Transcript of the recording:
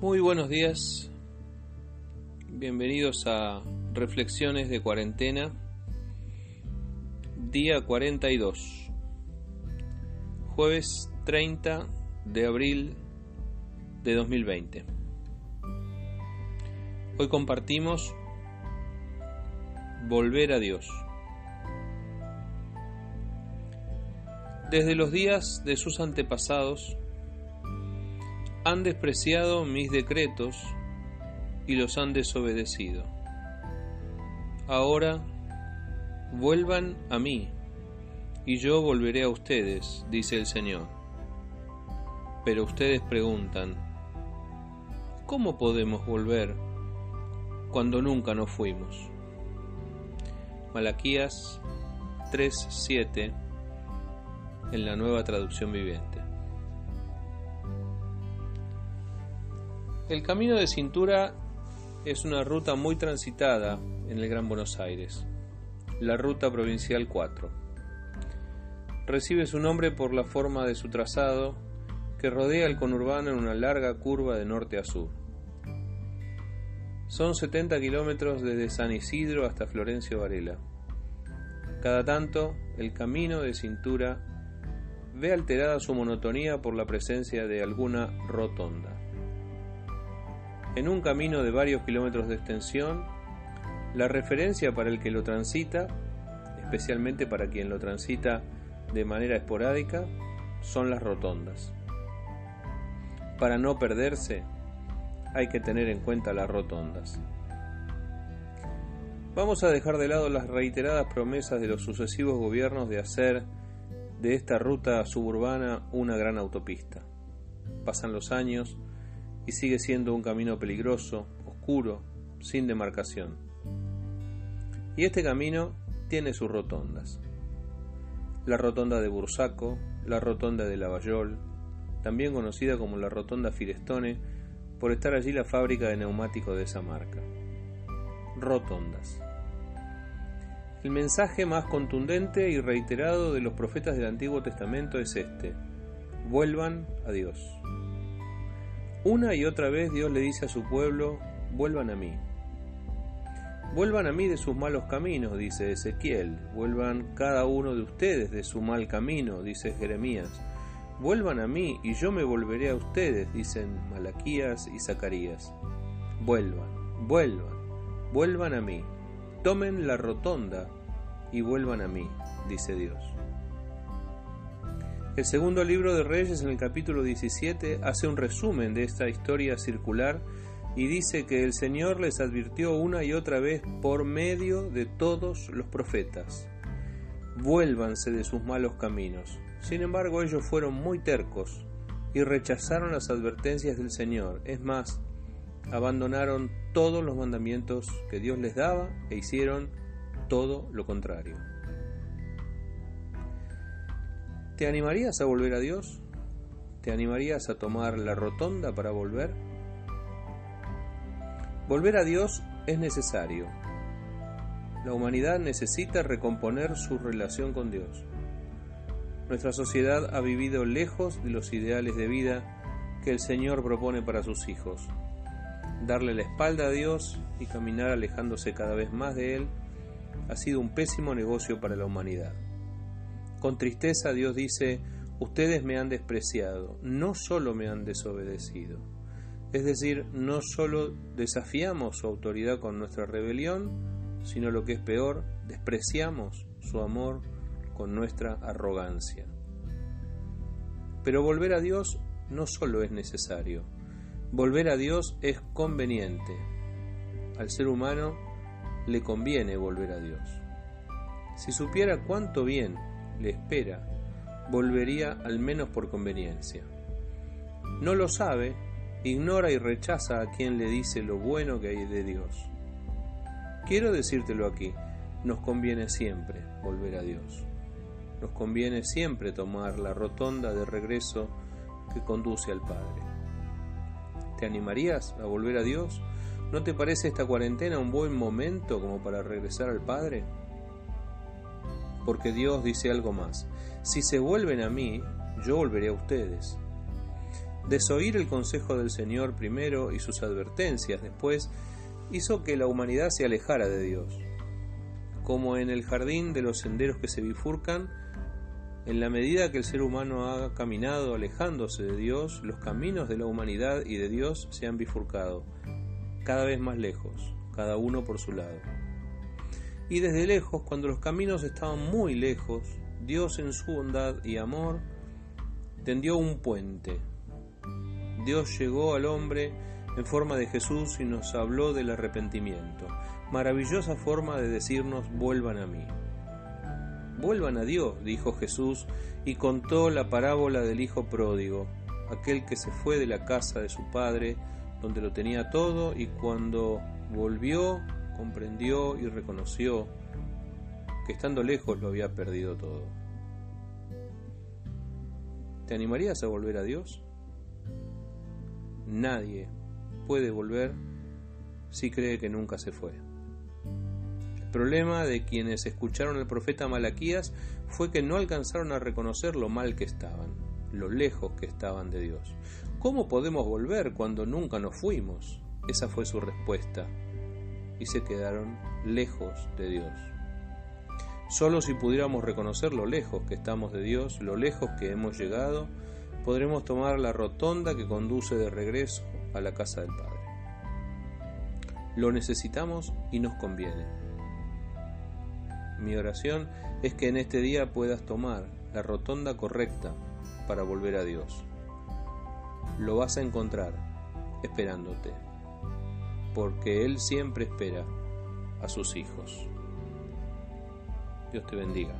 Muy buenos días, bienvenidos a Reflexiones de Cuarentena, día 42, jueves 30 de abril de 2020. Hoy compartimos Volver a Dios. Desde los días de sus antepasados, han despreciado mis decretos y los han desobedecido. Ahora vuelvan a mí, y yo volveré a ustedes, dice el Señor. Pero ustedes preguntan, ¿cómo podemos volver cuando nunca nos fuimos? Malaquías 3:7 en la nueva traducción viviente. El camino de cintura es una ruta muy transitada en el Gran Buenos Aires, la Ruta Provincial 4. Recibe su nombre por la forma de su trazado que rodea el conurbano en una larga curva de norte a sur. Son 70 kilómetros desde San Isidro hasta Florencio Varela. Cada tanto, el camino de cintura ve alterada su monotonía por la presencia de alguna rotonda. En un camino de varios kilómetros de extensión, la referencia para el que lo transita, especialmente para quien lo transita de manera esporádica, son las rotondas. Para no perderse, hay que tener en cuenta las rotondas. Vamos a dejar de lado las reiteradas promesas de los sucesivos gobiernos de hacer de esta ruta suburbana una gran autopista. Pasan los años y sigue siendo un camino peligroso, oscuro, sin demarcación. Y este camino tiene sus rotondas. La rotonda de Bursaco, la rotonda de Lavallol, también conocida como la rotonda Firestone, por estar allí la fábrica de neumáticos de esa marca. Rotondas. El mensaje más contundente y reiterado de los profetas del Antiguo Testamento es este. Vuelvan a Dios. Una y otra vez Dios le dice a su pueblo, vuelvan a mí. Vuelvan a mí de sus malos caminos, dice Ezequiel. Vuelvan cada uno de ustedes de su mal camino, dice Jeremías. Vuelvan a mí y yo me volveré a ustedes, dicen Malaquías y Zacarías. Vuelvan, vuelvan, vuelvan a mí. Tomen la rotonda y vuelvan a mí, dice Dios. El segundo libro de Reyes en el capítulo 17 hace un resumen de esta historia circular y dice que el Señor les advirtió una y otra vez por medio de todos los profetas. Vuélvanse de sus malos caminos. Sin embargo, ellos fueron muy tercos y rechazaron las advertencias del Señor. Es más, abandonaron todos los mandamientos que Dios les daba e hicieron todo lo contrario. ¿Te animarías a volver a Dios? ¿Te animarías a tomar la rotonda para volver? Volver a Dios es necesario. La humanidad necesita recomponer su relación con Dios. Nuestra sociedad ha vivido lejos de los ideales de vida que el Señor propone para sus hijos. Darle la espalda a Dios y caminar alejándose cada vez más de Él ha sido un pésimo negocio para la humanidad. Con tristeza Dios dice, ustedes me han despreciado, no solo me han desobedecido. Es decir, no solo desafiamos su autoridad con nuestra rebelión, sino lo que es peor, despreciamos su amor con nuestra arrogancia. Pero volver a Dios no solo es necesario, volver a Dios es conveniente. Al ser humano le conviene volver a Dios. Si supiera cuánto bien le espera, volvería al menos por conveniencia. No lo sabe, ignora y rechaza a quien le dice lo bueno que hay de Dios. Quiero decírtelo aquí, nos conviene siempre volver a Dios. Nos conviene siempre tomar la rotonda de regreso que conduce al Padre. ¿Te animarías a volver a Dios? ¿No te parece esta cuarentena un buen momento como para regresar al Padre? porque Dios dice algo más. Si se vuelven a mí, yo volveré a ustedes. Desoír el consejo del Señor primero y sus advertencias después hizo que la humanidad se alejara de Dios. Como en el jardín de los senderos que se bifurcan, en la medida que el ser humano ha caminado alejándose de Dios, los caminos de la humanidad y de Dios se han bifurcado, cada vez más lejos, cada uno por su lado. Y desde lejos, cuando los caminos estaban muy lejos, Dios en su bondad y amor tendió un puente. Dios llegó al hombre en forma de Jesús y nos habló del arrepentimiento. Maravillosa forma de decirnos vuelvan a mí. Vuelvan a Dios, dijo Jesús, y contó la parábola del Hijo pródigo, aquel que se fue de la casa de su padre, donde lo tenía todo, y cuando volvió, comprendió y reconoció que estando lejos lo había perdido todo. ¿Te animarías a volver a Dios? Nadie puede volver si cree que nunca se fue problema de quienes escucharon al profeta Malaquías fue que no alcanzaron a reconocer lo mal que estaban, lo lejos que estaban de Dios. ¿Cómo podemos volver cuando nunca nos fuimos? Esa fue su respuesta. Y se quedaron lejos de Dios. Solo si pudiéramos reconocer lo lejos que estamos de Dios, lo lejos que hemos llegado, podremos tomar la rotonda que conduce de regreso a la casa del Padre. Lo necesitamos y nos conviene. Mi oración es que en este día puedas tomar la rotonda correcta para volver a Dios. Lo vas a encontrar esperándote, porque Él siempre espera a sus hijos. Dios te bendiga.